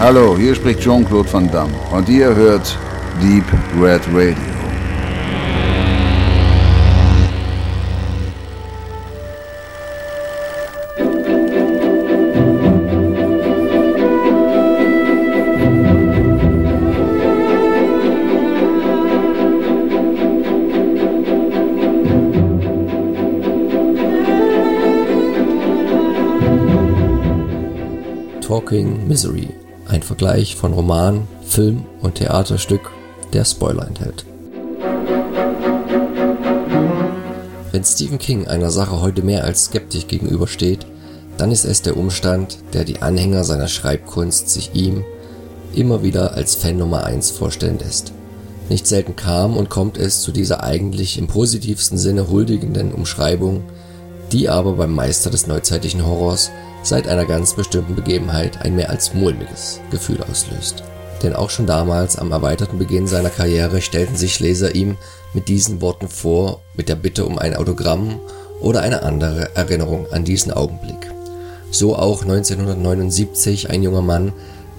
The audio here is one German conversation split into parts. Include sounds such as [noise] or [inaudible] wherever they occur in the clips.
Hallo, hier spricht Jean-Claude Van Damme und ihr hört Deep Red Radio. Talking Misery, ein Vergleich von Roman, Film und Theaterstück, der Spoiler enthält. Wenn Stephen King einer Sache heute mehr als skeptisch gegenübersteht, dann ist es der Umstand, der die Anhänger seiner Schreibkunst sich ihm immer wieder als Fan Nummer 1 vorstellen lässt. Nicht selten kam und kommt es zu dieser eigentlich im positivsten Sinne huldigenden Umschreibung, die aber beim Meister des neuzeitlichen Horrors seit einer ganz bestimmten Begebenheit ein mehr als mulmiges Gefühl auslöst. Denn auch schon damals am erweiterten Beginn seiner Karriere stellten sich Leser ihm mit diesen Worten vor, mit der Bitte um ein Autogramm oder eine andere Erinnerung an diesen Augenblick. So auch 1979 ein junger Mann,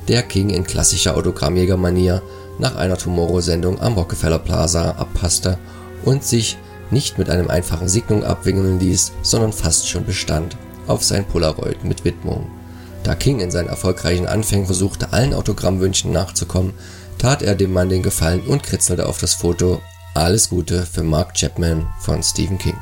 der King in klassischer Autogrammjägermanier nach einer Tomorrow-Sendung am Rockefeller Plaza abpasste und sich nicht mit einem einfachen Signum abwingeln ließ, sondern fast schon bestand auf sein Polaroid mit Widmung. Da King in seinen erfolgreichen Anfängen versuchte, allen Autogrammwünschen nachzukommen, tat er dem Mann den Gefallen und kritzelte auf das Foto Alles Gute für Mark Chapman von Stephen King.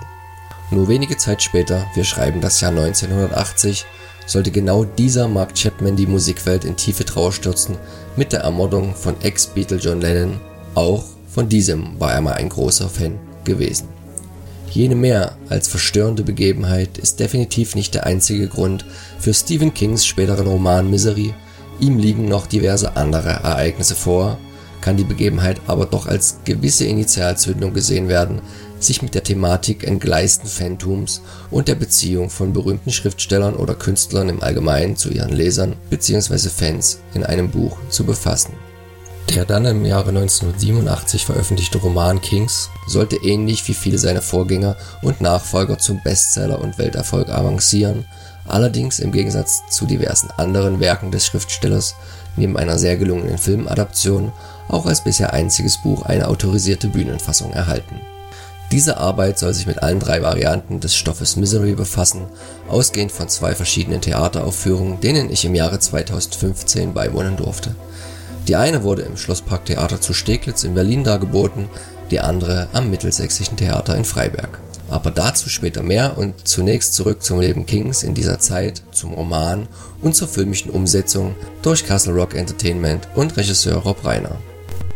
Nur wenige Zeit später, wir schreiben das Jahr 1980, sollte genau dieser Mark Chapman die Musikwelt in tiefe Trauer stürzen mit der Ermordung von Ex-Beatle John Lennon. Auch von diesem war er mal ein großer Fan gewesen. Jene mehr als verstörende Begebenheit ist definitiv nicht der einzige Grund für Stephen Kings späteren Roman Misery, ihm liegen noch diverse andere Ereignisse vor, kann die Begebenheit aber doch als gewisse Initialzündung gesehen werden, sich mit der Thematik entgleisten Phantums und der Beziehung von berühmten Schriftstellern oder Künstlern im Allgemeinen zu ihren Lesern bzw. Fans in einem Buch zu befassen der dann im Jahre 1987 veröffentlichte Roman Kings sollte ähnlich wie viele seiner Vorgänger und Nachfolger zum Bestseller und Welterfolg avancieren, allerdings im Gegensatz zu diversen anderen Werken des Schriftstellers neben einer sehr gelungenen Filmadaption auch als bisher einziges Buch eine autorisierte Bühnenfassung erhalten. Diese Arbeit soll sich mit allen drei Varianten des Stoffes Misery befassen, ausgehend von zwei verschiedenen Theateraufführungen, denen ich im Jahre 2015 beiwohnen durfte die eine wurde im Schlossparktheater zu Steglitz in Berlin dargeboten, die andere am Mittelsächsischen Theater in Freiberg. Aber dazu später mehr und zunächst zurück zum Leben Kings in dieser Zeit, zum Roman und zur filmischen Umsetzung durch Castle Rock Entertainment und Regisseur Rob Reiner.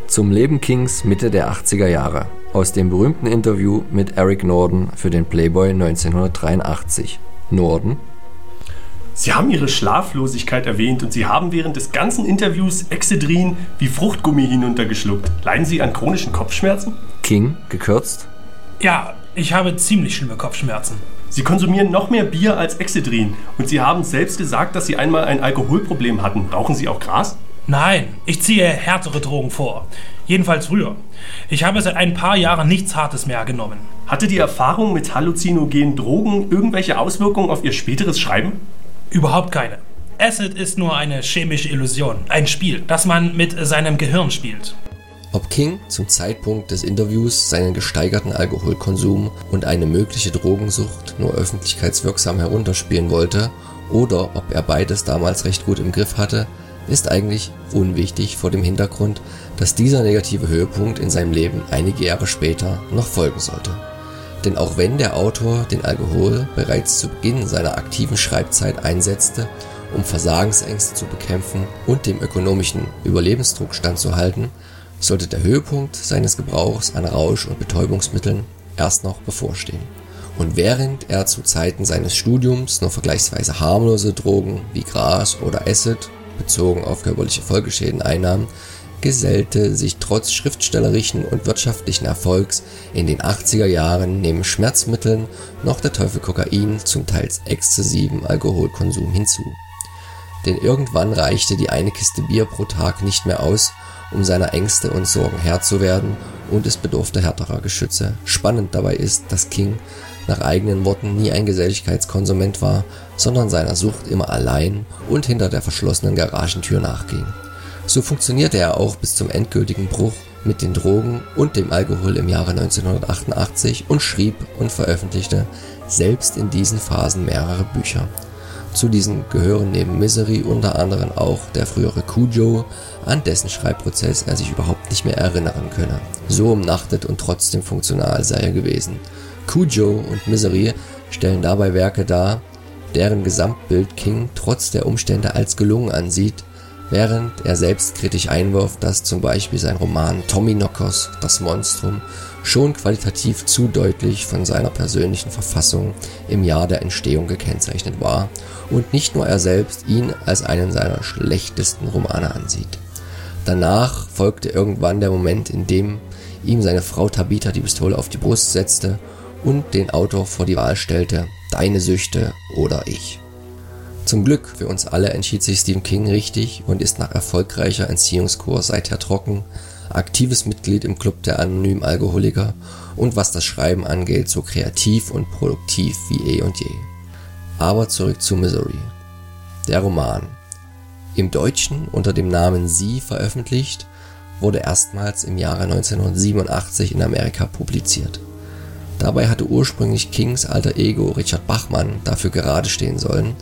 Zum Leben Kings Mitte der 80er Jahre aus dem berühmten Interview mit Eric Norden für den Playboy 1983. Norden Sie haben Ihre Schlaflosigkeit erwähnt und Sie haben während des ganzen Interviews Excedrin wie Fruchtgummi hinuntergeschluckt. Leiden Sie an chronischen Kopfschmerzen? King, gekürzt? Ja, ich habe ziemlich schlimme Kopfschmerzen. Sie konsumieren noch mehr Bier als Excedrin und Sie haben selbst gesagt, dass Sie einmal ein Alkoholproblem hatten. Rauchen Sie auch Gras? Nein, ich ziehe härtere Drogen vor. Jedenfalls früher. Ich habe seit ein paar Jahren nichts Hartes mehr genommen. Hatte die Erfahrung mit halluzinogenen Drogen irgendwelche Auswirkungen auf Ihr späteres Schreiben? Überhaupt keine. Acid ist nur eine chemische Illusion, ein Spiel, das man mit seinem Gehirn spielt. Ob King zum Zeitpunkt des Interviews seinen gesteigerten Alkoholkonsum und eine mögliche Drogensucht nur öffentlichkeitswirksam herunterspielen wollte oder ob er beides damals recht gut im Griff hatte, ist eigentlich unwichtig vor dem Hintergrund, dass dieser negative Höhepunkt in seinem Leben einige Jahre später noch folgen sollte. Denn auch wenn der Autor den Alkohol bereits zu Beginn seiner aktiven Schreibzeit einsetzte, um Versagensängste zu bekämpfen und dem ökonomischen Überlebensdruck standzuhalten, sollte der Höhepunkt seines Gebrauchs an Rausch- und Betäubungsmitteln erst noch bevorstehen. Und während er zu Zeiten seines Studiums nur vergleichsweise harmlose Drogen wie Gras oder Acid bezogen auf körperliche Folgeschäden einnahm, gesellte sich trotz schriftstellerischen und wirtschaftlichen Erfolgs in den 80er Jahren neben Schmerzmitteln noch der Teufel Kokain zum teils exzessiven Alkoholkonsum hinzu. Denn irgendwann reichte die eine Kiste Bier pro Tag nicht mehr aus, um seiner Ängste und Sorgen Herr zu werden und es bedurfte härterer Geschütze. Spannend dabei ist, dass King nach eigenen Worten nie ein Geselligkeitskonsument war, sondern seiner Sucht immer allein und hinter der verschlossenen Garagentür nachging. So funktionierte er auch bis zum endgültigen Bruch mit den Drogen und dem Alkohol im Jahre 1988 und schrieb und veröffentlichte selbst in diesen Phasen mehrere Bücher. Zu diesen gehören neben Misery unter anderem auch der frühere Cujo, an dessen Schreibprozess er sich überhaupt nicht mehr erinnern könne. So umnachtet und trotzdem funktional sei er gewesen. Cujo und Misery stellen dabei Werke dar, deren Gesamtbild King trotz der Umstände als gelungen ansieht, während er selbst kritisch einwirft, dass zum Beispiel sein Roman Tommy Knockers, Das Monstrum, schon qualitativ zu deutlich von seiner persönlichen Verfassung im Jahr der Entstehung gekennzeichnet war und nicht nur er selbst ihn als einen seiner schlechtesten Romane ansieht. Danach folgte irgendwann der Moment, in dem ihm seine Frau Tabitha die Pistole auf die Brust setzte und den Autor vor die Wahl stellte, deine Süchte oder ich. Zum Glück für uns alle entschied sich Stephen King richtig und ist nach erfolgreicher Entziehungskur seither trocken, aktives Mitglied im Club der anonymen Alkoholiker und was das Schreiben angeht, so kreativ und produktiv wie eh und je. Aber zurück zu Misery. Der Roman. Im Deutschen unter dem Namen Sie veröffentlicht, wurde erstmals im Jahre 1987 in Amerika publiziert. Dabei hatte ursprünglich Kings alter Ego Richard Bachmann dafür gerade stehen sollen,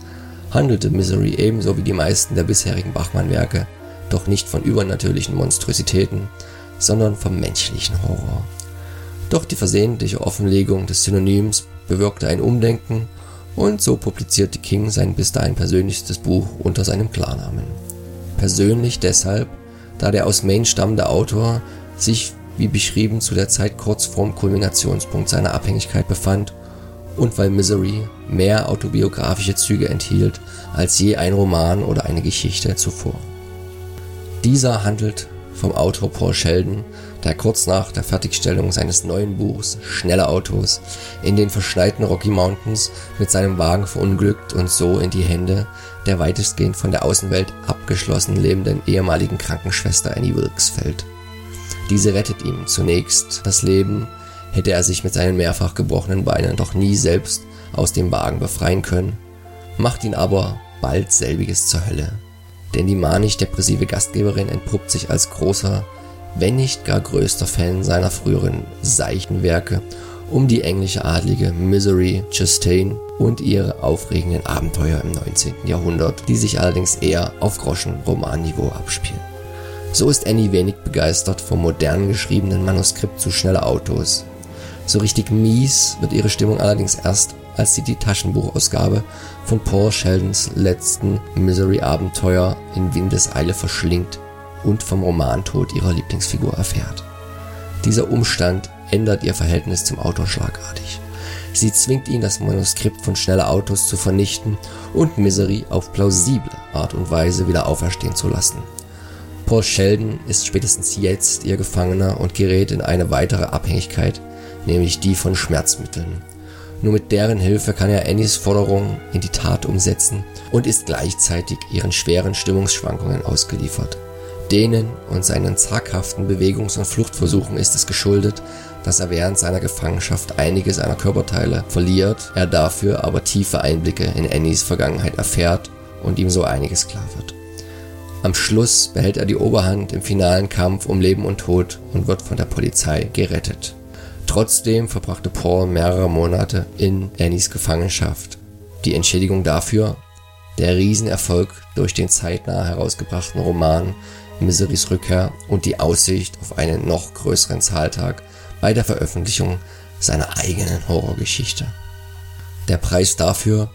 handelte Misery ebenso wie die meisten der bisherigen Bachmann-Werke doch nicht von übernatürlichen Monstrositäten, sondern vom menschlichen Horror. Doch die versehentliche Offenlegung des Synonyms bewirkte ein Umdenken und so publizierte King sein bis dahin persönlichstes Buch unter seinem Klarnamen. Persönlich deshalb, da der aus Maine stammende Autor sich wie beschrieben zu der Zeit kurz vorm Kulminationspunkt seiner Abhängigkeit befand und weil Misery mehr autobiografische Züge enthielt als je ein Roman oder eine Geschichte zuvor. Dieser handelt vom Autor Paul Sheldon, der kurz nach der Fertigstellung seines neuen Buchs Schnelle Autos in den verschneiten Rocky Mountains mit seinem Wagen verunglückt und so in die Hände der weitestgehend von der Außenwelt abgeschlossen lebenden ehemaligen Krankenschwester Annie Wilkes fällt. Diese rettet ihm zunächst das Leben, hätte er sich mit seinen mehrfach gebrochenen Beinen doch nie selbst aus dem Wagen befreien können, macht ihn aber bald selbiges zur Hölle. Denn die manisch-depressive Gastgeberin entpuppt sich als großer, wenn nicht gar größter Fan seiner früheren seichten Werke um die englische Adlige Misery Chastain und ihre aufregenden Abenteuer im 19. Jahrhundert, die sich allerdings eher auf Groschen-Romanniveau abspielen. So ist Annie wenig begeistert vom modern geschriebenen Manuskript zu Schnelle Autos, so richtig mies wird ihre Stimmung allerdings erst, als sie die Taschenbuchausgabe von Paul Sheldons letzten Misery-Abenteuer in Windeseile verschlingt und vom Romantod ihrer Lieblingsfigur erfährt. Dieser Umstand ändert ihr Verhältnis zum Autor schlagartig. Sie zwingt ihn, das Manuskript von Schnelle Autos zu vernichten und Misery auf plausible Art und Weise wieder auferstehen zu lassen. Paul Sheldon ist spätestens jetzt ihr Gefangener und gerät in eine weitere Abhängigkeit, nämlich die von Schmerzmitteln. Nur mit deren Hilfe kann er Annies Forderung in die Tat umsetzen und ist gleichzeitig ihren schweren Stimmungsschwankungen ausgeliefert. Denen und seinen zaghaften Bewegungs- und Fluchtversuchen ist es geschuldet, dass er während seiner Gefangenschaft einige seiner Körperteile verliert, er dafür aber tiefe Einblicke in Annies Vergangenheit erfährt und ihm so einiges klar wird. Am Schluss behält er die Oberhand im finalen Kampf um Leben und Tod und wird von der Polizei gerettet. Trotzdem verbrachte Paul mehrere Monate in Annies Gefangenschaft. Die Entschädigung dafür? Der Riesenerfolg durch den zeitnah herausgebrachten Roman Miserys Rückkehr und die Aussicht auf einen noch größeren Zahltag bei der Veröffentlichung seiner eigenen Horrorgeschichte. Der Preis dafür,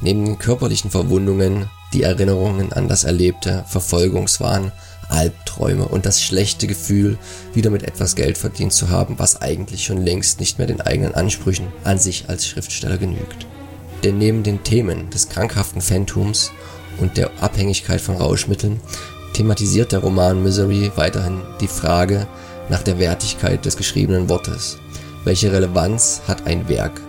neben den körperlichen Verwundungen, die Erinnerungen an das Erlebte, Verfolgungswahn, Albträume und das schlechte Gefühl, wieder mit etwas Geld verdient zu haben, was eigentlich schon längst nicht mehr den eigenen Ansprüchen an sich als Schriftsteller genügt. Denn neben den Themen des krankhaften Phantums und der Abhängigkeit von Rauschmitteln thematisiert der Roman Misery weiterhin die Frage nach der Wertigkeit des geschriebenen Wortes. Welche Relevanz hat ein Werk?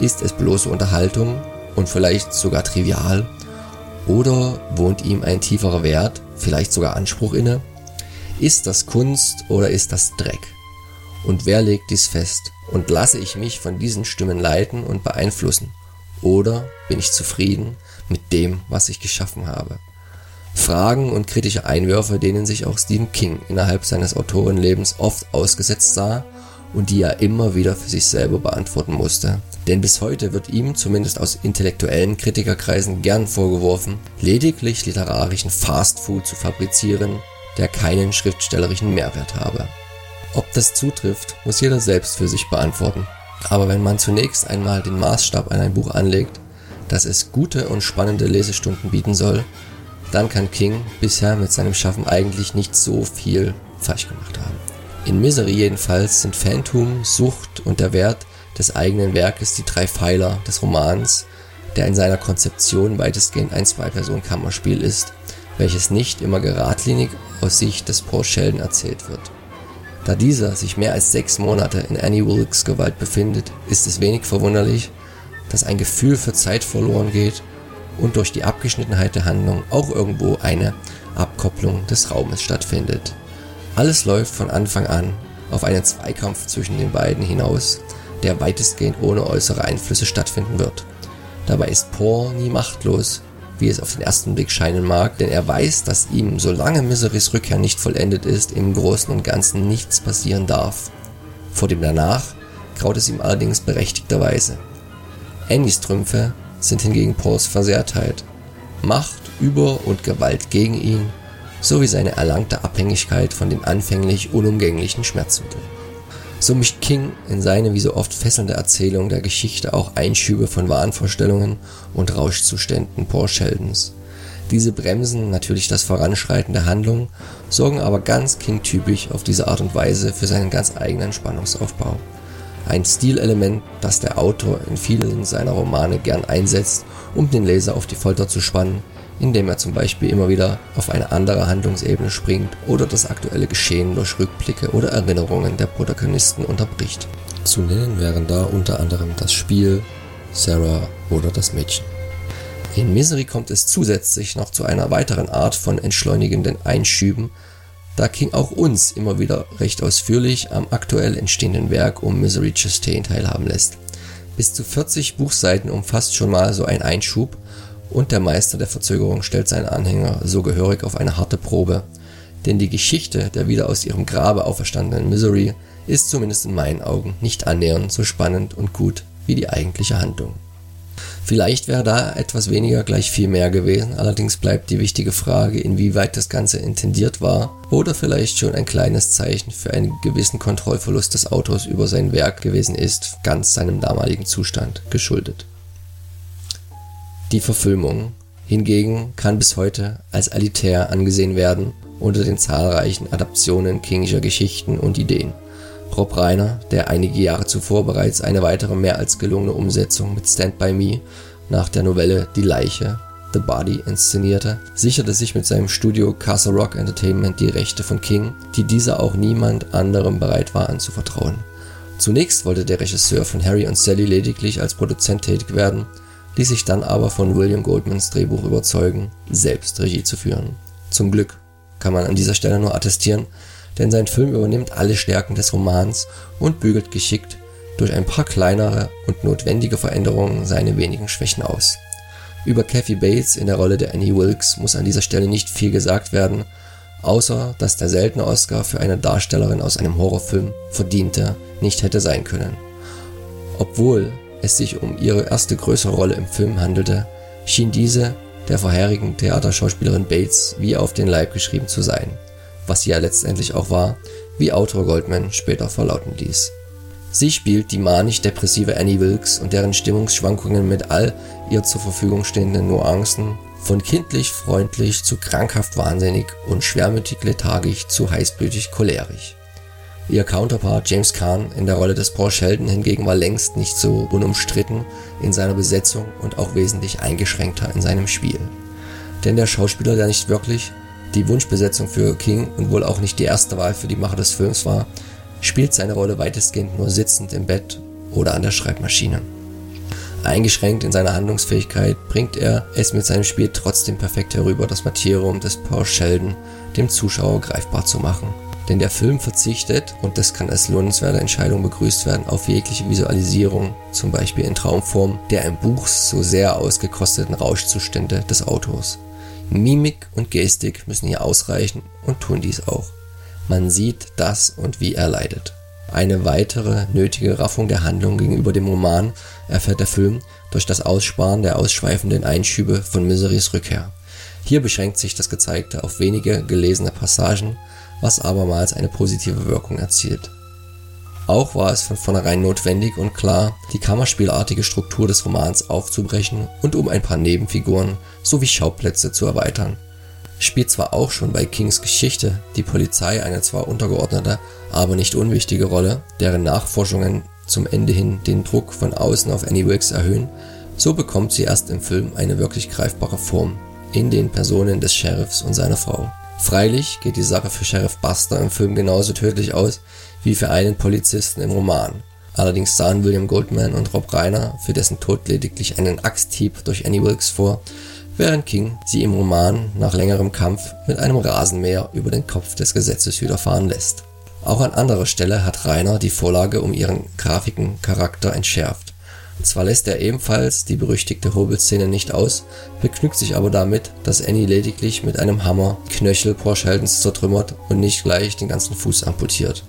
Ist es bloße Unterhaltung und vielleicht sogar trivial? Oder wohnt ihm ein tieferer Wert, vielleicht sogar Anspruch inne? Ist das Kunst oder ist das Dreck? Und wer legt dies fest? Und lasse ich mich von diesen Stimmen leiten und beeinflussen? Oder bin ich zufrieden mit dem, was ich geschaffen habe? Fragen und kritische Einwürfe, denen sich auch Stephen King innerhalb seines Autorenlebens oft ausgesetzt sah und die er immer wieder für sich selber beantworten musste. Denn bis heute wird ihm, zumindest aus intellektuellen Kritikerkreisen, gern vorgeworfen, lediglich literarischen Fastfood zu fabrizieren, der keinen schriftstellerischen Mehrwert habe. Ob das zutrifft, muss jeder selbst für sich beantworten. Aber wenn man zunächst einmal den Maßstab an ein Buch anlegt, dass es gute und spannende Lesestunden bieten soll, dann kann King bisher mit seinem Schaffen eigentlich nicht so viel falsch gemacht haben. In Misery jedenfalls sind Phantom, Sucht und der Wert des eigenen Werkes die drei Pfeiler des Romans, der in seiner Konzeption weitestgehend ein Zwei-Personen-Kammerspiel ist, welches nicht immer geradlinig aus Sicht des Paul Sheldon erzählt wird. Da dieser sich mehr als sechs Monate in Annie Wilkes Gewalt befindet, ist es wenig verwunderlich, dass ein Gefühl für Zeit verloren geht und durch die Abgeschnittenheit der Handlung auch irgendwo eine Abkopplung des Raumes stattfindet. Alles läuft von Anfang an auf einen Zweikampf zwischen den beiden hinaus, der weitestgehend ohne äußere Einflüsse stattfinden wird. Dabei ist Paul nie machtlos, wie es auf den ersten Blick scheinen mag, denn er weiß, dass ihm, solange Miserys Rückkehr nicht vollendet ist, im Großen und Ganzen nichts passieren darf. Vor dem Danach graut es ihm allerdings berechtigterweise. Annies Trümpfe sind hingegen Pauls Versehrtheit. Macht, Über- und Gewalt gegen ihn, sowie seine erlangte Abhängigkeit von den anfänglich unumgänglichen Schmerzmitteln. So mischt King in seine wie so oft fesselnde Erzählung der Geschichte auch Einschübe von Wahnvorstellungen und Rauschzuständen Paul Sheldons. Diese bremsen natürlich das Voranschreiten der Handlung, sorgen aber ganz King-typisch auf diese Art und Weise für seinen ganz eigenen Spannungsaufbau. Ein Stilelement, das der Autor in vielen seiner Romane gern einsetzt, um den Leser auf die Folter zu spannen, indem er zum Beispiel immer wieder auf eine andere Handlungsebene springt oder das aktuelle Geschehen durch Rückblicke oder Erinnerungen der Protagonisten unterbricht. Zu nennen wären da unter anderem das Spiel, Sarah oder das Mädchen. In Misery kommt es zusätzlich noch zu einer weiteren Art von entschleunigenden Einschüben, da King auch uns immer wieder recht ausführlich am aktuell entstehenden Werk um Misery Chastain teilhaben lässt. Bis zu 40 Buchseiten umfasst schon mal so ein Einschub und der Meister der Verzögerung stellt seinen Anhänger so gehörig auf eine harte Probe. Denn die Geschichte der wieder aus ihrem Grabe auferstandenen Misery ist zumindest in meinen Augen nicht annähernd so spannend und gut wie die eigentliche Handlung. Vielleicht wäre da etwas weniger gleich viel mehr gewesen, allerdings bleibt die wichtige Frage, inwieweit das Ganze intendiert war oder vielleicht schon ein kleines Zeichen für einen gewissen Kontrollverlust des Autors über sein Werk gewesen ist, ganz seinem damaligen Zustand geschuldet. Die Verfilmung hingegen kann bis heute als elitär angesehen werden unter den zahlreichen Adaptionen Kingischer Geschichten und Ideen. Rob Reiner, der einige Jahre zuvor bereits eine weitere mehr als gelungene Umsetzung mit Stand By Me nach der Novelle Die Leiche The Body inszenierte, sicherte sich mit seinem Studio Castle Rock Entertainment die Rechte von King, die dieser auch niemand anderem bereit war anzuvertrauen. Zunächst wollte der Regisseur von Harry und Sally lediglich als Produzent tätig werden ließ sich dann aber von William Goldmans Drehbuch überzeugen, selbst Regie zu führen. Zum Glück kann man an dieser Stelle nur attestieren, denn sein Film übernimmt alle Stärken des Romans und bügelt geschickt durch ein paar kleinere und notwendige Veränderungen seine wenigen Schwächen aus. Über Kathy Bates in der Rolle der Annie Wilkes muss an dieser Stelle nicht viel gesagt werden, außer dass der seltene Oscar für eine Darstellerin aus einem Horrorfilm verdiente nicht hätte sein können. Obwohl es sich um ihre erste größere Rolle im Film handelte, schien diese der vorherigen Theaterschauspielerin Bates wie auf den Leib geschrieben zu sein, was sie ja letztendlich auch war, wie Autor Goldman später verlauten ließ. Sie spielt die manisch-depressive Annie Wilkes und deren Stimmungsschwankungen mit all ihr zur Verfügung stehenden Nuancen, von kindlich freundlich zu krankhaft wahnsinnig und schwermütig lethargisch zu heißblütig cholerisch. Ihr Counterpart James Caan in der Rolle des Paul Sheldon hingegen war längst nicht so unumstritten in seiner Besetzung und auch wesentlich eingeschränkter in seinem Spiel. Denn der Schauspieler, der nicht wirklich die Wunschbesetzung für King und wohl auch nicht die erste Wahl für die Macher des Films war, spielt seine Rolle weitestgehend nur sitzend im Bett oder an der Schreibmaschine. Eingeschränkt in seiner Handlungsfähigkeit bringt er es mit seinem Spiel trotzdem perfekt herüber, das Materium des Paul Sheldon dem Zuschauer greifbar zu machen Denn der Film verzichtet, und das kann als lohnenswerte Entscheidung begrüßt werden, auf jegliche Visualisierung, zum Beispiel in Traumform, der im Buch so sehr ausgekosteten Rauschzustände des Autors. Mimik und Gestik müssen hier ausreichen und tun dies auch. Man sieht das und wie er leidet. Eine weitere nötige Raffung der Handlung gegenüber dem Roman erfährt der Film durch das Aussparen der ausschweifenden Einschübe von Miserys Rückkehr. Hier beschränkt sich das Gezeigte auf wenige gelesene Passagen, was abermals eine positive Wirkung erzielt. Auch war es von vornherein notwendig und klar, die kammerspielartige Struktur des Romans aufzubrechen und um ein paar Nebenfiguren sowie Schauplätze zu erweitern. Spielt zwar auch schon bei Kings Geschichte die Polizei eine zwar untergeordnete, aber nicht unwichtige Rolle, deren Nachforschungen zum Ende hin den Druck von außen auf Annie Wilkes erhöhen, so bekommt sie erst im Film eine wirklich greifbare Form in den Personen des Sheriffs und seiner Frau. Freilich geht die Sache für Sheriff Buster im Film genauso tödlich aus wie für einen Polizisten im Roman. Allerdings sahen William Goldman und Rob Reiner für dessen Tod lediglich einen Axthieb durch Annie Wilkes vor, während King sie im Roman nach längerem Kampf mit einem Rasenmäher über den Kopf des Gesetzeshüter fahren lässt. Auch an anderer Stelle hat Reiner die Vorlage um ihren grafiken Charakter entschärft. Zwar lässt er ebenfalls die berüchtigte Hobelszene nicht aus, begnügt sich aber damit, dass Annie lediglich mit einem Hammer Knöchel Porscheldens zertrümmert und nicht gleich den ganzen Fuß amputiert.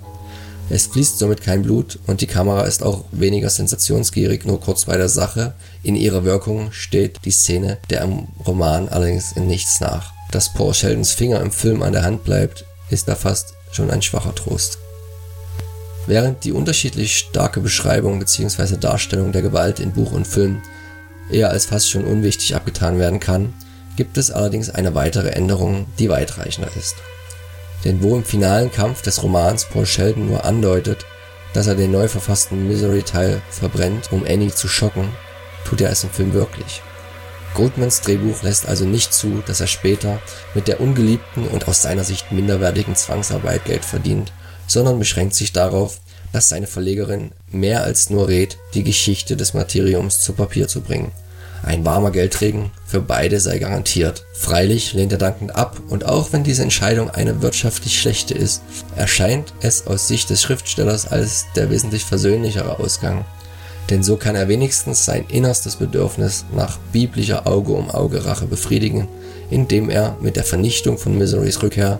Es fließt somit kein Blut und die Kamera ist auch weniger sensationsgierig, nur kurz bei der Sache. In ihrer Wirkung steht die Szene der im Roman allerdings in nichts nach. Dass Paul Sheldons Finger im Film an der Hand bleibt, ist da fast schon ein schwacher Trost. Während die unterschiedlich starke Beschreibung bzw. Darstellung der Gewalt in Buch und Film eher als fast schon unwichtig abgetan werden kann, gibt es allerdings eine weitere Änderung, die weitreichender ist. Denn wo im finalen Kampf des Romans Paul Sheldon nur andeutet, dass er den neu verfassten Misery-Teil verbrennt, um Annie zu schocken, tut er es im Film wirklich. Goldmans Drehbuch lässt also nicht zu, dass er später mit der ungeliebten und aus seiner Sicht minderwertigen Zwangsarbeit Geld verdient, sondern beschränkt sich darauf, dass seine Verlegerin mehr als nur rät, die Geschichte des Materiums zu Papier zu bringen. Ein warmer Geldregen für beide sei garantiert. Freilich lehnt er dankend ab und auch wenn diese Entscheidung eine wirtschaftlich schlechte ist, erscheint es aus Sicht des Schriftstellers als der wesentlich versöhnlichere Ausgang denn so kann er wenigstens sein innerstes Bedürfnis nach biblischer Auge-um-Auge-Rache befriedigen, indem er mit der Vernichtung von Miserys Rückkehr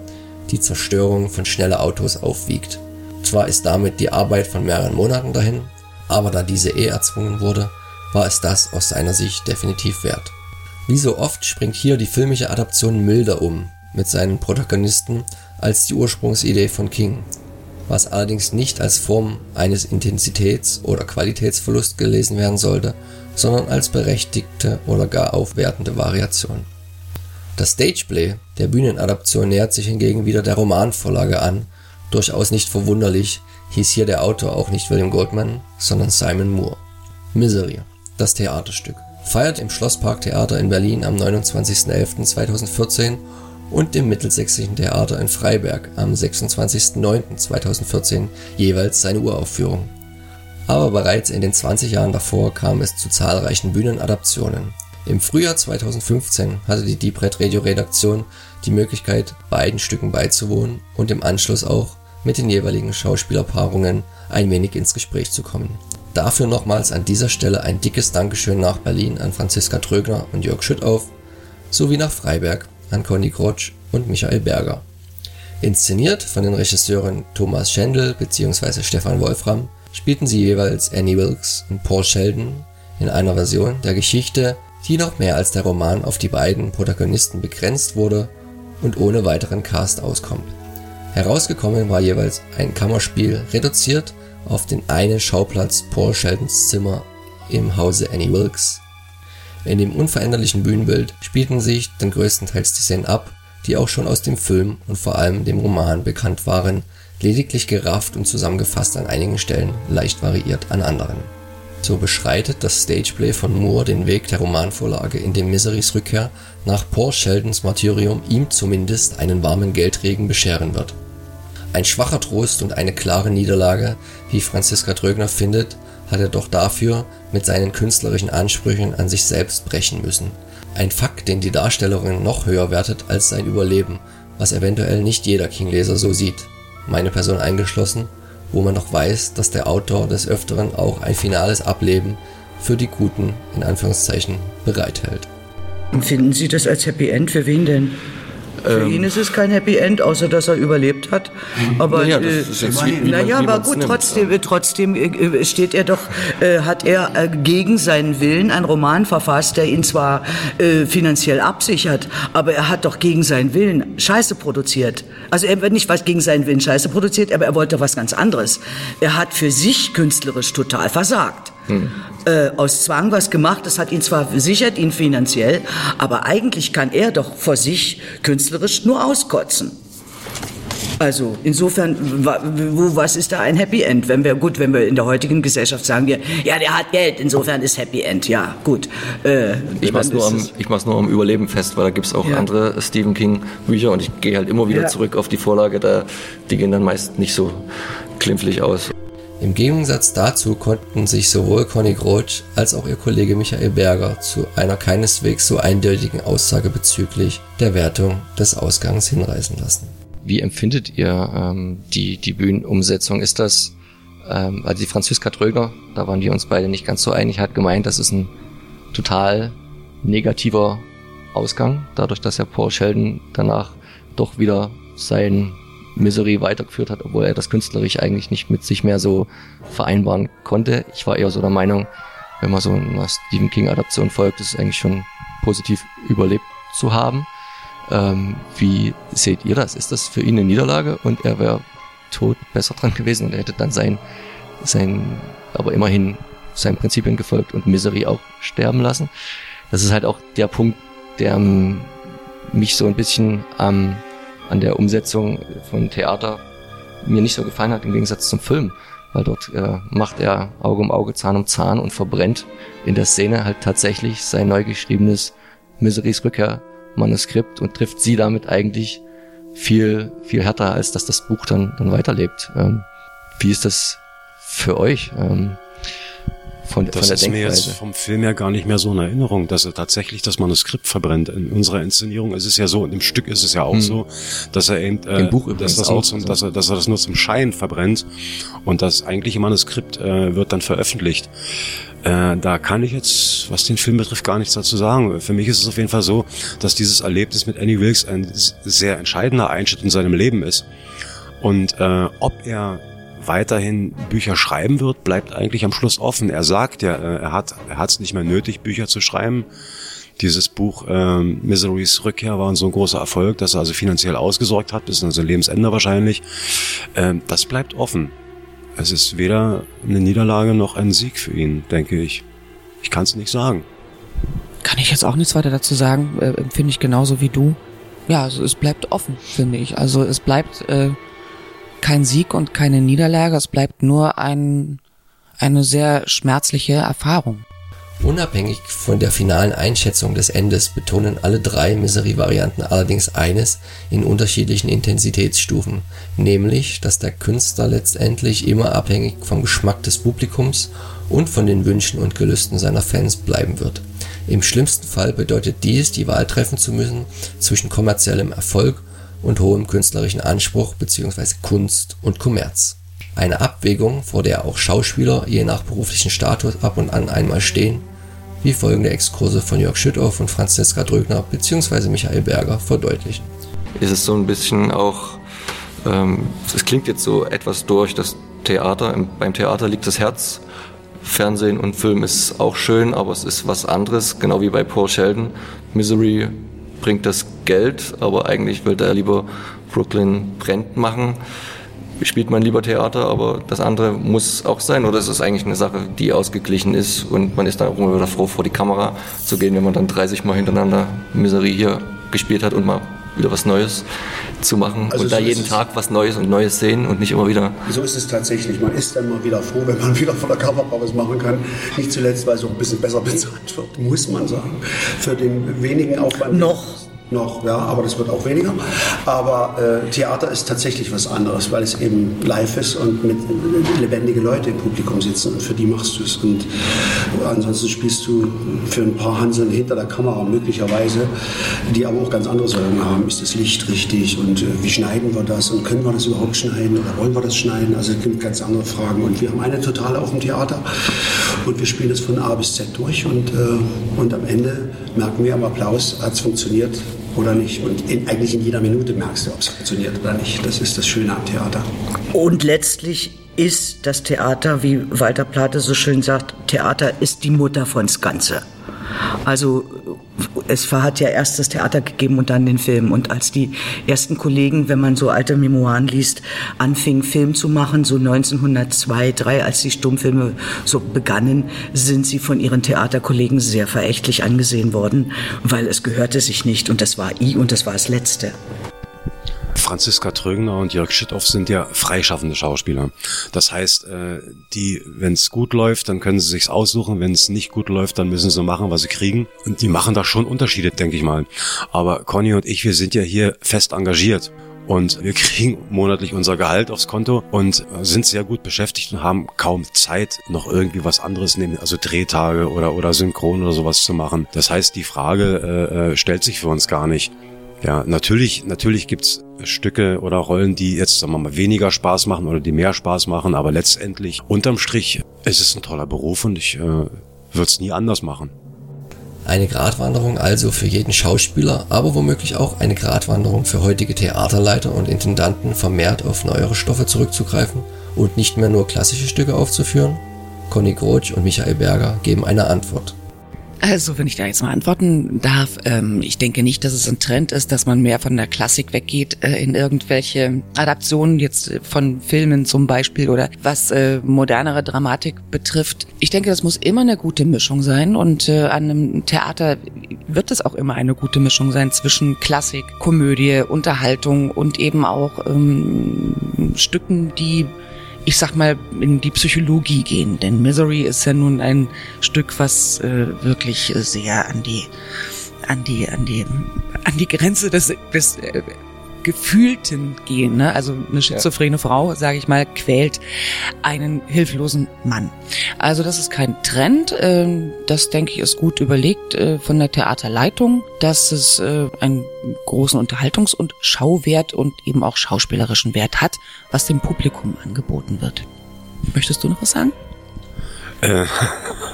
die Zerstörung von schneller Autos aufwiegt. Zwar ist damit die Arbeit von mehreren Monaten dahin, aber da diese eh erzwungen wurde, war es das aus seiner Sicht definitiv wert. Wie so oft springt hier die filmische Adaption milder um mit seinen Protagonisten als die Ursprungsidee von King, was allerdings nicht als Form eines Intensitäts oder Qualitätsverlusts gelesen werden sollte, sondern als berechtigte oder gar aufwertende Variation. Das Stageplay der Bühnenadaption nähert sich hingegen wieder der Romanvorlage an, durchaus nicht verwunderlich hieß hier der Autor auch nicht William Goldman, sondern Simon Moore. Misery, das Theaterstück, feiert im Schlossparktheater in Berlin am 29.11.2014 und dem Mittelsächsischen Theater in Freiberg am 26.09.2014 jeweils seine Uraufführung. Aber bereits in den 20 Jahren davor kam es zu zahlreichen Bühnenadaptionen. Im Frühjahr 2015 hatte die Deep Red Radio Redaktion die Möglichkeit, beiden Stücken beizuwohnen und im Anschluss auch mit den jeweiligen Schauspielerpaarungen ein wenig ins Gespräch zu kommen. Dafür nochmals an dieser Stelle ein dickes Dankeschön nach Berlin an Franziska Trögner und Jörg Schüttauf sowie nach Freiberg an Conny Krotsch und Michael Berger. Inszeniert von den Regisseuren Thomas Schendl bzw. Stefan Wolfram spielten sie jeweils Annie Wilkes und Paul Sheldon in einer Version der Geschichte, die noch mehr als der Roman auf die beiden Protagonisten begrenzt wurde und ohne weiteren Cast auskommt. Herausgekommen war jeweils ein Kammerspiel reduziert auf den einen Schauplatz Paul Sheldons Zimmer im Hause Annie Wilkes in dem unveränderlichen Bühnenbild spielten sich dann größtenteils die Szenen ab, die auch schon aus dem Film und vor allem dem Roman bekannt waren, lediglich gerafft und zusammengefasst an einigen Stellen, leicht variiert an anderen. So beschreitet das Stageplay von Moore den Weg der Romanvorlage, in dem Miserys Rückkehr nach Paul Sheldons Martyrium ihm zumindest einen warmen Geldregen bescheren wird. Ein schwacher Trost und eine klare Niederlage, wie Franziska Trögner findet, hat er doch dafür mit seinen künstlerischen Ansprüchen an sich selbst brechen müssen. Ein Fakt, den die Darstellerin noch höher wertet als sein Überleben, was eventuell nicht jeder King-Leser so sieht. meine Person eingeschlossen, wo man noch weiß, dass der Autor des Öfteren auch ein finales Ableben für die Guten in Anführungszeichen bereithält. Finden Sie das als Happy End? Für wen denn? Für Ähm. ihn ist es kein Happy End, außer dass er überlebt hat. Aber Naja, das äh, ist jetzt wie- wie naja, aber gut, nimmt. trotzdem, äh, trotzdem äh, steht er doch, äh, hat er äh, gegen seinen Willen einen Roman verfasst, der ihn zwar äh, finanziell absichert, aber er hat doch gegen seinen Willen Scheiße produziert. Also er wird nicht was gegen seinen Willen Scheiße produziert, aber er wollte was ganz anderes. Er hat für sich künstlerisch total versagt äh, aus Zwang was gemacht. Das hat ihn zwar sichert ihn finanziell, aber eigentlich kann er doch vor sich künstlerisch nur auskotzen. Also insofern, wo, was ist da ein Happy End? Wenn wir gut, wenn wir in der heutigen Gesellschaft sagen wir, ja, der hat Geld, insofern ist Happy End. Ja, gut. Äh, Ich dann nur am, es- ich mach's nur am Überleben fest, weil da gibt's auch Ja. andere Stephen King Bücher und ich gehe halt immer wieder Ja. zurück auf die Vorlage, da, die gehen dann meist nicht so klimpflich aus. Im Gegensatz dazu konnten sich sowohl Conny Groth als auch ihr Kollege Michael Berger zu einer keineswegs so eindeutigen Aussage bezüglich der Wertung des Ausgangs hinreißen lassen. Wie empfindet ihr ähm, die, die Bühnenumsetzung? Ist das, ähm, also die Franziska Tröger, da waren wir uns beide nicht ganz so einig, hat gemeint, das ist ein total negativer Ausgang, dadurch, dass ja Paul Sheldon danach doch wieder sein Misery weitergeführt hat, obwohl er das künstlerisch eigentlich nicht mit sich mehr so vereinbaren konnte. Ich war eher so der Meinung, wenn man so einer Stephen King Adaption folgt, ist es eigentlich schon positiv überlebt zu haben. Ähm, wie seht ihr das? Ist das für ihn eine Niederlage und er wäre tot besser dran gewesen und er hätte dann sein, sein, aber immerhin seinen Prinzipien gefolgt und Misery auch sterben lassen? Das ist halt auch der Punkt, der mich so ein bisschen ähm, an der Umsetzung von Theater mir nicht so gefallen hat im Gegensatz zum Film, weil dort äh, macht er Auge um Auge, Zahn um Zahn und verbrennt in der Szene halt tatsächlich sein neu geschriebenes Miserys Rückkehr Manuskript und trifft sie damit eigentlich viel, viel härter, als dass das Buch dann, dann weiterlebt. Ähm, wie ist das für euch ähm, von, von Das der ist mir jetzt Denkweise? vom Film her gar nicht mehr so in Erinnerung, dass er tatsächlich das Manuskript verbrennt. In unserer Inszenierung ist es ja so, und im Stück ist es ja auch so, dass er eben, äh, Im Buch dass, das auch nur zum, so. dass, er, dass er das nur zum Schein verbrennt und das eigentliche Manuskript äh, wird dann veröffentlicht. Äh, da kann ich jetzt, was den Film betrifft, gar nichts dazu sagen. Für mich ist es auf jeden Fall so, dass dieses Erlebnis mit Annie Wilkes ein sehr entscheidender Einschnitt in seinem Leben ist. Und äh, ob er weiterhin Bücher schreiben wird, bleibt eigentlich am Schluss offen. Er sagt ja, äh, er hat er es nicht mehr nötig, Bücher zu schreiben. Dieses Buch ähm, Misery's Rückkehr war so ein großer Erfolg, dass er also finanziell ausgesorgt hat, bis an sein Lebensende wahrscheinlich. Ähm, das bleibt offen. Es ist weder eine Niederlage noch ein Sieg für ihn, denke ich. Ich kann es nicht sagen. Kann ich jetzt auch nichts weiter dazu sagen, äh, empfinde ich genauso wie du. Ja, also es bleibt offen, finde ich. Also es bleibt äh, kein Sieg und keine Niederlage, es bleibt nur ein, eine sehr schmerzliche Erfahrung. Unabhängig von der finalen Einschätzung des Endes betonen alle drei Misery-Varianten allerdings eines in unterschiedlichen Intensitätsstufen, nämlich, dass der Künstler letztendlich immer abhängig vom Geschmack des Publikums und von den Wünschen und Gelüsten seiner Fans bleiben wird. Im schlimmsten Fall bedeutet dies, die Wahl treffen zu müssen zwischen kommerziellem Erfolg und hohem künstlerischen Anspruch bzw. Kunst und Kommerz. Eine Abwägung, vor der auch Schauspieler je nach beruflichen Status ab und an einmal stehen, wie folgende Exkurse von Jörg Schüttauf und Franziska Drögner bzw. Michael Berger verdeutlichen. ist es so ein bisschen auch, ähm, es klingt jetzt so etwas durch, das Theater, im, beim Theater liegt das Herz, Fernsehen und Film ist auch schön, aber es ist was anderes, genau wie bei Paul Sheldon. Misery bringt das Geld, aber eigentlich will er lieber Brooklyn brennt machen. Spielt man lieber Theater, aber das andere muss auch sein, oder es ist eigentlich eine Sache, die ausgeglichen ist und man ist dann auch immer wieder froh, vor die Kamera zu gehen, wenn man dann 30 Mal hintereinander Misery hier gespielt hat und mal wieder was Neues zu machen Also und da so ist jeden es. Tag was Neues und Neues sehen und nicht immer wieder So ist es tatsächlich. Man ist dann mal wieder froh, wenn man [laughs] wieder vor der Kamera was machen kann. Nicht zuletzt, weil es auch ein bisschen besser [laughs] bezahlt wird, muss man sagen. Für den wenigen Aufwand. Noch. Noch, ja, aber das wird auch weniger. Aber äh, Theater ist tatsächlich was anderes, weil es eben live ist und mit lebendige Leute im Publikum sitzen und für die machst du es. Und ansonsten spielst du für ein paar Hanseln hinter der Kamera möglicherweise, die aber auch ganz andere Sorgen haben. Ist das Licht richtig und äh, wie schneiden wir das und können wir das überhaupt schneiden oder wollen wir das schneiden? Also es gibt ganz andere Fragen. Und wir haben eine totale auf dem Theater und wir spielen es von A bis Z durch und, äh, und am Ende merken wir am Applaus, hat es funktioniert oder nicht. Und in, eigentlich in jeder Minute merkst du, ob es funktioniert oder nicht. Das ist das Schöne am Theater. Und letztlich ist das Theater, wie Walter Plate so schön sagt, Theater ist die Mutter von's Ganze. Also es hat ja erst das Theater gegeben und dann den Film. Und als die ersten Kollegen, wenn man so alte Memoiren liest, anfingen, Film zu machen, so 1902, 3, als die Stummfilme so begannen, sind sie von ihren Theaterkollegen sehr verächtlich angesehen worden, weil es gehörte sich nicht und das war I und das war das Letzte. Franziska Trögner und Jörg Schitthoff sind ja freischaffende Schauspieler. Das heißt, äh, die, wenn es gut läuft, dann können sie sich's aussuchen. Wenn es nicht gut läuft, dann müssen sie machen, was sie kriegen. Und die machen da schon Unterschiede, denke ich mal. Aber Conny und ich, wir sind ja hier fest engagiert. Und wir [laughs] kriegen monatlich unser Gehalt aufs Konto und sind sehr gut beschäftigt und haben kaum Zeit, noch irgendwie was anderes nehmen, also Drehtage oder, oder Synchron oder sowas zu machen. Das heißt, die Frage äh, äh stellt sich für uns gar nicht. Ja, natürlich, natürlich gibt's Stücke oder Rollen, die jetzt, sagen wir mal, weniger Spaß machen oder die mehr Spaß machen, aber letztendlich, unterm Strich, ist es ein toller Beruf und ich äh, würde es nie anders machen. Eine Gratwanderung also für jeden Schauspieler, aber womöglich auch eine Gratwanderung für heutige Theaterleiter und Intendanten, vermehrt auf neuere Stoffe zurückzugreifen und nicht mehr nur klassische Stücke aufzuführen? Conny Grotsch und Michael Berger geben eine Antwort. Also, wenn ich da jetzt mal antworten darf, ähm, ich denke nicht, dass es ein Trend ist, dass man mehr von der Klassik weggeht äh, in irgendwelche Adaptionen jetzt von Filmen zum Beispiel oder was äh, modernere Dramatik betrifft. Ich denke, das muss immer eine gute Mischung sein und äh, an einem Theater wird es auch immer eine gute Mischung sein zwischen Klassik, Komödie, Unterhaltung und eben auch ähm, Stücken, die ich sag mal, in die Psychologie gehen. Denn Misery ist ja nun ein Stück, was äh, wirklich sehr an die, an die, an die, an die Grenze des, des äh, Gefühlten gehen. Ne? Also eine schizophrene ja. Frau, sage ich mal, quält einen hilflosen Mann. Also das ist kein Trend. Ähm, das denke ich ist gut überlegt äh, von der Theaterleitung, dass es äh, einen großen Unterhaltungs- und Schauwert und eben auch schauspielerischen Wert hat, was dem Publikum angeboten wird. Möchtest du noch was sagen? Äh,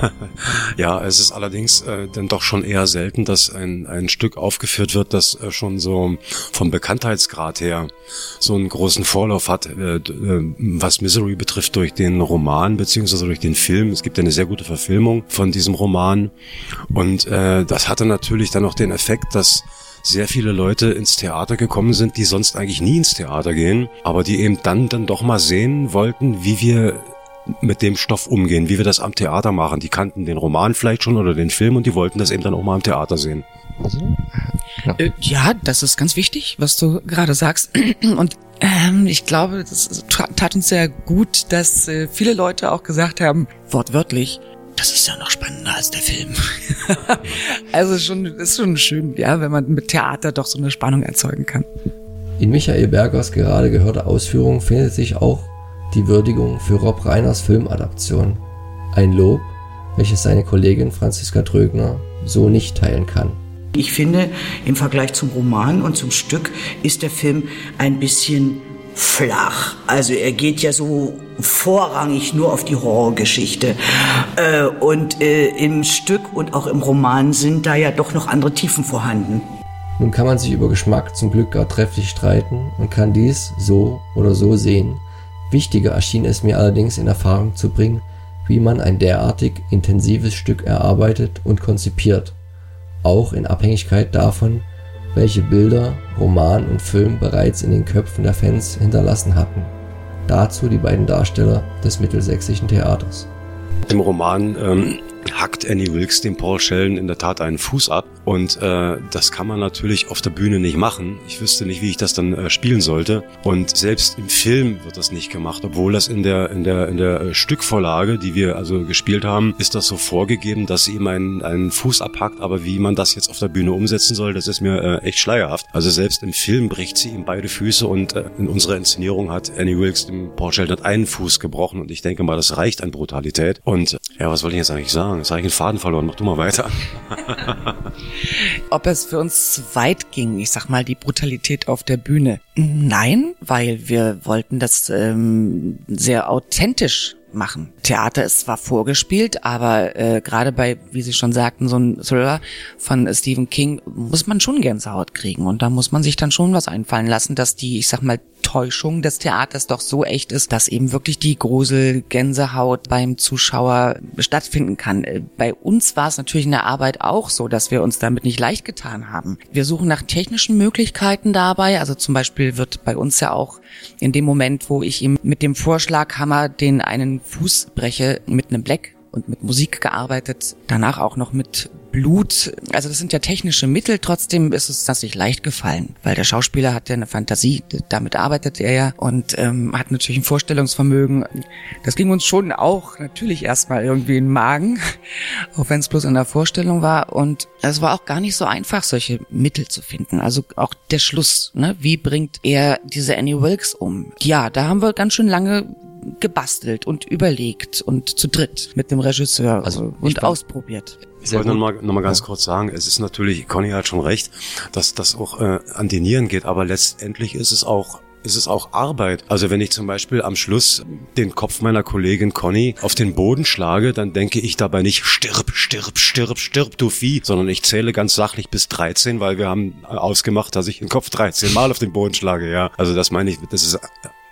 [laughs] ja, es ist allerdings äh, dann doch schon eher selten, dass ein, ein Stück aufgeführt wird, das äh, schon so vom Bekanntheitsgrad her so einen großen Vorlauf hat, äh, äh, was Misery betrifft, durch den Roman beziehungsweise durch den Film. Es gibt ja eine sehr gute Verfilmung von diesem Roman und das hatte natürlich dann noch den Effekt, dass sehr viele Leute ins Theater gekommen sind, die sonst eigentlich nie ins Theater gehen, aber die eben dann dann doch mal sehen wollten, wie wir mit dem Stoff umgehen, wie wir das am Theater machen. Die kannten den Roman vielleicht schon oder den Film und die wollten das eben dann auch mal am Theater sehen. Ja, äh, ja das ist ganz wichtig, was du gerade sagst. [clears throat] Und ähm, ich glaube, das tat uns sehr gut, dass äh, viele Leute auch gesagt haben, wortwörtlich, das ist ja noch spannender als der Film. [laughs] also schon, ist schon schön, ja, wenn man mit Theater doch so eine Spannung erzeugen kann. In Michael Bergers gerade gehörte Ausführung findet sich auch die Würdigung für Rob Reiners Filmadaption, ein Lob, welches seine Kollegin Franziska Trögner so nicht teilen kann. Ich finde, im Vergleich zum Roman und zum Stück ist der Film ein bisschen flach. Also er geht ja so vorrangig nur auf die Horrorgeschichte. Äh, und äh, im Stück und auch im Roman sind da ja doch noch andere Tiefen vorhanden. Nun kann man sich über Geschmack zum Glück gar trefflich streiten und kann dies so oder so sehen. Wichtiger erschien es mir allerdings in Erfahrung zu bringen, wie man ein derartig intensives Stück erarbeitet und konzipiert, auch in Abhängigkeit davon, welche Bilder Roman und Film bereits in den Köpfen der Fans hinterlassen hatten. Dazu die beiden Darsteller des Mittelsächsischen Theaters. Im Roman ähm, hackt Annie Wilkes dem Paul Sheldon in der Tat einen Fuß ab. Und äh, das kann man natürlich auf der Bühne nicht machen. Ich wüsste nicht, wie ich das dann äh, spielen sollte. Und selbst im Film wird das nicht gemacht, obwohl das in der in der in der äh, Stückvorlage, die wir also gespielt haben, ist das so vorgegeben, dass sie ihm einen, einen Fuß abhackt. Aber wie man das jetzt auf der Bühne umsetzen soll, das ist mir äh, echt schleierhaft. Also selbst im Film bricht sie ihm beide Füße und äh, in unserer Inszenierung hat Annie Wilkes dem Paul Sheldon einen Fuß gebrochen und ich denke mal, das reicht an Brutalität. Und ja, was wollte ich jetzt eigentlich sagen? Jetzt habe ich den Faden verloren. Mach du mal weiter. Ob es für uns zu weit ging, ich sag mal, die Brutalität auf der Bühne. Nein, weil wir wollten das ähm, sehr authentisch machen. Theater ist zwar vorgespielt, aber äh, gerade bei, wie Sie schon sagten, so ein Thriller von Stephen King muss man schon Gänsehaut kriegen und da muss man sich dann schon was einfallen lassen, dass die, ich sag mal, Täuschung des Theaters doch so echt ist, dass eben wirklich die Grusel, Gänsehaut beim Zuschauer stattfinden kann. Äh, bei uns war es natürlich in der Arbeit auch so, dass wir uns damit nicht leicht getan haben. Wir suchen nach technischen Möglichkeiten dabei. Also zum Beispiel wird bei uns ja auch in dem Moment, wo ich ihm mit dem Vorschlaghammer den einen Fuß breche, mit einem Black und mit Musik gearbeitet, danach auch noch mit Blut. Also das sind ja technische Mittel, trotzdem ist es das nicht leicht gefallen, weil der Schauspieler hat ja eine Fantasie, damit arbeitet er ja und ähm, hat natürlich ein Vorstellungsvermögen. Das ging uns schon auch natürlich erstmal irgendwie in den Magen, [laughs] auch wenn es bloß in der Vorstellung war und es war auch gar nicht so einfach, solche Mittel zu finden. Also auch der Schluss, ne? wie bringt er diese Annie Wilkes um? Ja, da haben wir ganz schön lange gebastelt und überlegt und zu dritt mit dem Regisseur also und ausprobiert. Ich wollte noch mal, noch mal ganz ja. kurz sagen, es ist natürlich, Conny hat schon recht, dass das auch äh, an die Nieren geht, aber letztendlich ist es auch ist es auch Arbeit. Also wenn ich zum Beispiel am Schluss den Kopf meiner Kollegin Conny auf den Boden schlage, dann denke ich dabei nicht stirb, stirb, stirb, stirb, du Vieh, sondern ich zähle ganz sachlich bis 13, weil wir haben ausgemacht, dass ich den Kopf 13 Mal auf den Boden schlage, ja. Also das meine ich, das ist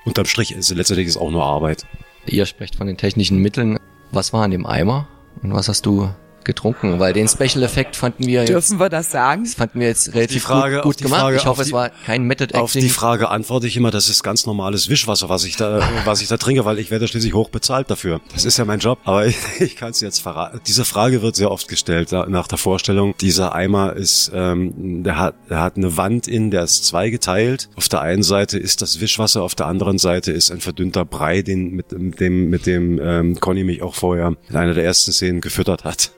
unterm Strich ist letztendlich ist auch nur Arbeit. Ihr sprecht von den technischen Mitteln. Was war an dem Eimer und was hast du getrunken, weil den Special Effekt fanden wir Dürfen wir das sagen? Das fanden wir jetzt relativ Frage, gut, gut gemacht. Frage, ich hoffe, die, es war kein Method Acting. Auf die Frage antworte ich immer, das ist ganz normales Wischwasser, was ich da, [laughs] was ich da trinke, weil ich werde schließlich hoch bezahlt dafür. Das ist ja mein Job. Aber [laughs] ich, ich kann es jetzt verraten. Diese Frage wird sehr oft gestellt nach der Vorstellung. Dieser Eimer ist, ähm, der hat, der hat eine Wand in, der ist zweigeteilt. Auf der einen Seite ist das Wischwasser, auf der anderen Seite ist ein verdünnter Brei, den mit, mit dem, mit dem ähm, Conny mich auch vorher in einer der ersten Szenen gefüttert hat.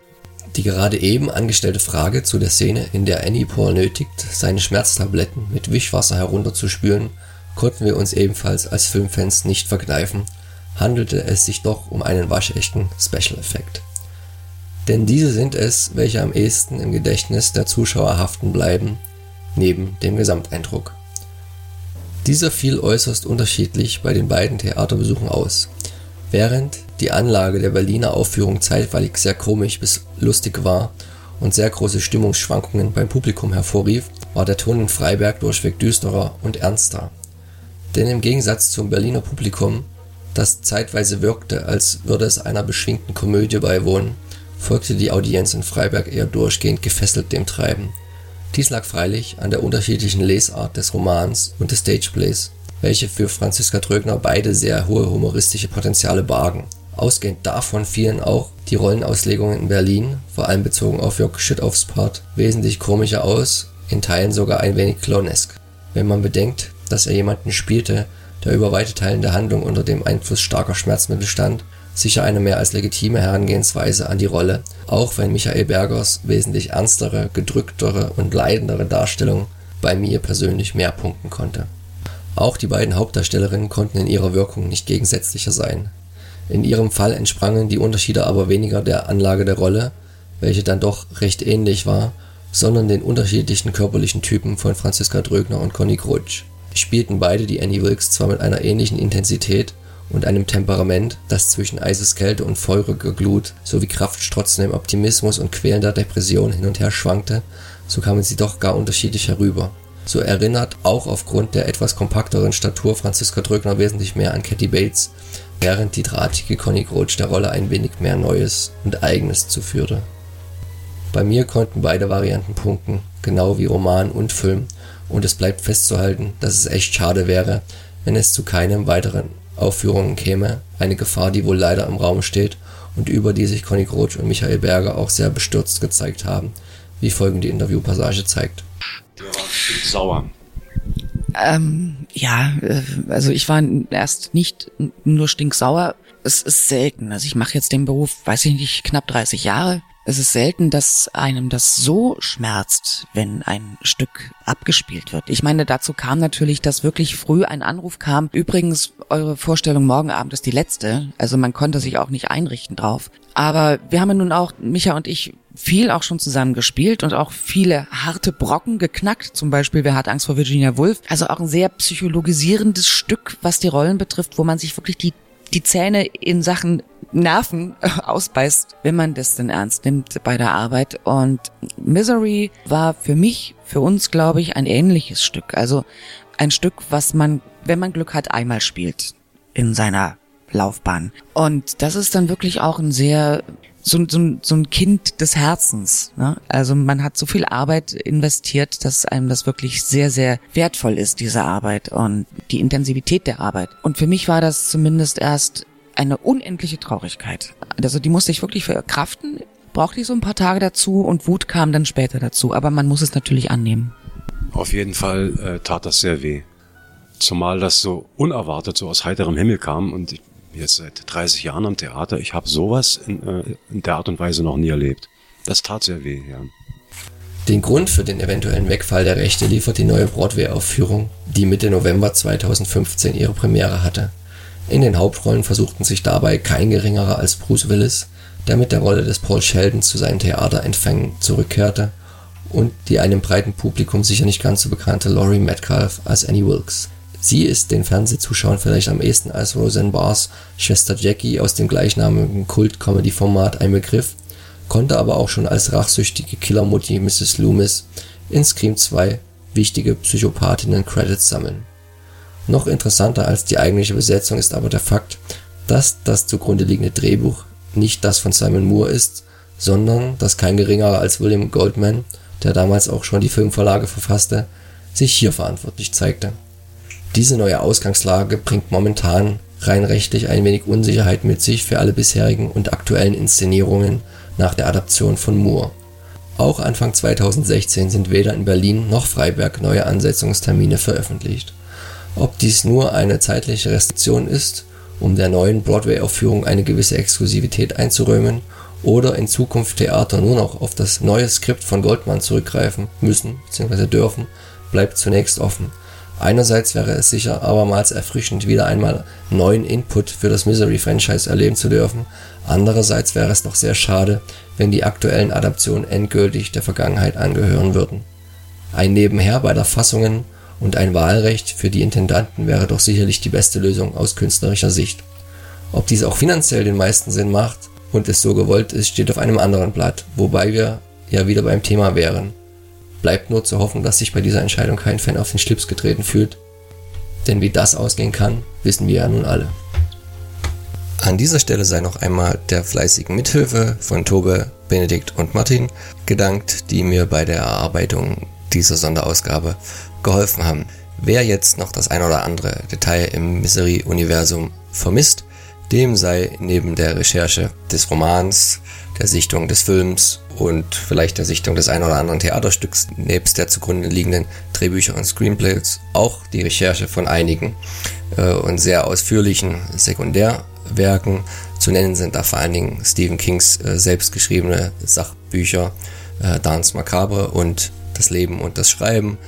Die gerade eben angestellte Frage zu der Szene, in der Annie Paul nötigt, seine Schmerztabletten mit Wischwasser herunterzuspülen, konnten wir uns ebenfalls als Filmfans nicht verkneifen, handelte es sich doch um einen waschechten Special Effekt. Denn diese sind es, welche am ehesten im Gedächtnis der Zuschauer haften bleiben, neben dem Gesamteindruck. Dieser fiel äußerst unterschiedlich bei den beiden Theaterbesuchen aus. Während die Anlage der Berliner Aufführung zeitweilig sehr komisch bis lustig war und sehr große Stimmungsschwankungen beim Publikum hervorrief, war der Ton in Freiberg durchweg düsterer und ernster. Denn im Gegensatz zum Berliner Publikum, das zeitweise wirkte, als würde es einer beschwingten Komödie beiwohnen, folgte die Audienz in Freiberg eher durchgehend gefesselt dem Treiben. Dies lag freilich an der unterschiedlichen Lesart des Romans und des Stageplays, welche für Franziska Trögner beide sehr hohe humoristische Potenziale bargen Ausgehend davon fielen auch die Rollenauslegungen in Berlin, vor allem bezogen auf Jörg Schüttaufs Part, wesentlich komischer aus, in Teilen sogar ein wenig clownesk. Wenn man bedenkt, dass er jemanden spielte, der über weite Teilen der Handlung unter dem Einfluss starker Schmerzmittel stand, sicher eine mehr als legitime Herangehensweise an die Rolle, auch wenn Michael Bergers wesentlich ernstere, gedrücktere und leidendere Darstellung bei mir persönlich mehr punkten konnte. Auch die beiden Hauptdarstellerinnen konnten in ihrer Wirkung nicht gegensätzlicher sein in ihrem Fall entsprangen die Unterschiede aber weniger der Anlage der Rolle, welche dann doch recht ähnlich war, sondern den unterschiedlichen körperlichen Typen von Franziska Drögner und Conny Grutsch. Spielten beide die Annie Wilkes zwar mit einer ähnlichen Intensität und einem Temperament, das zwischen Eiseskälte und feuriger Glut sowie kraftstrotzendem Optimismus und quälender Depression hin und her schwankte, so kamen sie doch gar unterschiedlich herüber. So erinnert auch aufgrund der etwas kompakteren Statur Franziska Drögner wesentlich mehr an Kathy Bates, während die drahtige Conny Grotsch der Rolle ein wenig mehr Neues und Eigenes zuführte. Bei mir konnten beide Varianten punkten, genau wie Roman und Film, und es bleibt festzuhalten, dass es echt schade wäre, wenn es zu keinem weiteren Aufführungen käme, eine Gefahr, die wohl leider im Raum steht und über die sich Conny Roach und Michael Berger auch sehr bestürzt gezeigt haben, wie folgende Interviewpassage zeigt. Sauer. Ähm, ja, äh, also ich war erst nicht nur stinksauer. Es ist selten. Also ich mache jetzt den Beruf, weiß ich nicht, knapp 30 Jahre. Es ist selten, dass einem das so schmerzt, wenn ein Stück abgespielt wird. Ich meine, dazu kam natürlich, dass wirklich früh ein Anruf kam. Übrigens, eure Vorstellung morgen Abend ist die letzte. Also man konnte sich auch nicht einrichten drauf. Aber wir haben ja nun auch, Micha und ich, viel auch schon zusammen gespielt und auch viele harte Brocken geknackt. Zum Beispiel Wer hat Angst vor Virginia Woolf? Also auch ein sehr psychologisierendes Stück, was die Rollen betrifft, wo man sich wirklich die die Zähne in Sachen Nerven [laughs] ausbeißt, wenn man das denn ernst nimmt bei der Arbeit. Und Misery war für mich, für uns, glaube ich, ein ähnliches Stück. Also ein Stück, was man, wenn man Glück hat, einmal spielt in seiner Laufbahn. Und das ist dann wirklich auch ein sehr so, so, so ein Kind des Herzens. Ne? Also man hat so viel Arbeit investiert, dass einem das wirklich sehr, sehr wertvoll ist, diese Arbeit und die Intensivität der Arbeit. Und für mich war das zumindest erst eine unendliche Traurigkeit. Also die musste ich wirklich verkraften, brauchte ich so ein paar Tage dazu und Wut kam dann später dazu. Aber man muss es natürlich annehmen. Auf jeden Fall äh, tat das sehr weh. Zumal das so unerwartet, so aus heiterem Himmel kam und ich jetzt seit 30 Jahren am Theater. Ich habe sowas in, äh, in der Art und Weise noch nie erlebt. Das tat sehr weh, ja. Den Grund für den eventuellen Wegfall der Rechte liefert die neue Broadway-Aufführung, die Mitte November 2015 ihre Premiere hatte. In den Hauptrollen versuchten sich dabei kein geringerer als Bruce Willis, der mit der Rolle des Paul Sheldon zu seinen Theaterentfängen zurückkehrte, und die einem breiten Publikum sicher nicht ganz so bekannte Laurie Metcalf als Annie Wilkes. Sie ist den Fernsehzuschauern vielleicht am ehesten als Roseanne Barrs Schwester Jackie aus dem gleichnamigen Kult-Comedy-Format ein Begriff, konnte aber auch schon als rachsüchtige Killermutti Mrs. Loomis in Scream 2 wichtige Psychopathinnen-Credits sammeln. Noch interessanter als die eigentliche Besetzung ist aber der Fakt, dass das zugrunde liegende Drehbuch nicht das von Simon Moore ist, sondern dass kein geringerer als William Goldman, der damals auch schon die Filmvorlage verfasste, sich hier verantwortlich zeigte diese neue Ausgangslage bringt momentan rein rechtlich ein wenig Unsicherheit mit sich für alle bisherigen und aktuellen Inszenierungen nach der Adaption von Moore. Auch Anfang 2016 sind weder in Berlin noch Freiberg neue Ansetzungstermine veröffentlicht. Ob dies nur eine zeitliche Restriktion ist, um der neuen Broadway-Aufführung eine gewisse Exklusivität einzuräumen, oder in Zukunft Theater nur noch auf das neue Skript von Goldman zurückgreifen müssen bzw. dürfen, bleibt zunächst offen Einerseits wäre es sicher abermals erfrischend, wieder einmal neuen Input für das Misery-Franchise erleben zu dürfen, andererseits wäre es doch sehr schade, wenn die aktuellen Adaptionen endgültig der Vergangenheit angehören würden. Ein Nebenher beider Fassungen und ein Wahlrecht für die Intendanten wäre doch sicherlich die beste Lösung aus künstlerischer Sicht. Ob dies auch finanziell den meisten Sinn macht und es so gewollt ist, steht auf einem anderen Blatt, wobei wir ja wieder beim Thema wären. Bleibt nur zu hoffen, dass sich bei dieser Entscheidung kein Fan auf den Schlips getreten fühlt. Denn wie das ausgehen kann, wissen wir ja nun alle. An dieser Stelle sei noch einmal der fleißigen Mithilfe von Tobe, Benedikt und Martin gedankt, die mir bei der Erarbeitung dieser Sonderausgabe geholfen haben. Wer jetzt noch das ein oder andere Detail im Misery-Universum vermisst, dem sei neben der Recherche des Romans, der Sichtung des Films und vielleicht der Sichtung des ein oder anderen Theaterstücks nebst der zugrunde liegenden Drehbücher und Screenplays auch die Recherche von einigen äh, und sehr ausführlichen Sekundärwerken. Zu nennen sind da vor allen Dingen Stephen Kings äh, selbstgeschriebene Sachbücher äh, Dance Macabre und Das Leben und das Schreiben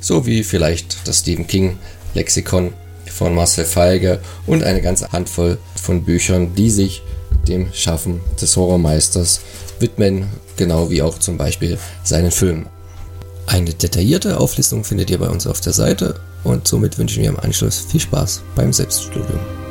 sowie vielleicht das Stephen King Lexikon von Marcel Feige und eine ganze Handvoll von Büchern, die sich dem Schaffen des Horrormeisters widmen, genau wie auch zum Beispiel seinen Filmen. Eine detaillierte Auflistung findet ihr bei uns auf der Seite und somit wünschen wir im Anschluss viel Spaß beim Selbststudium.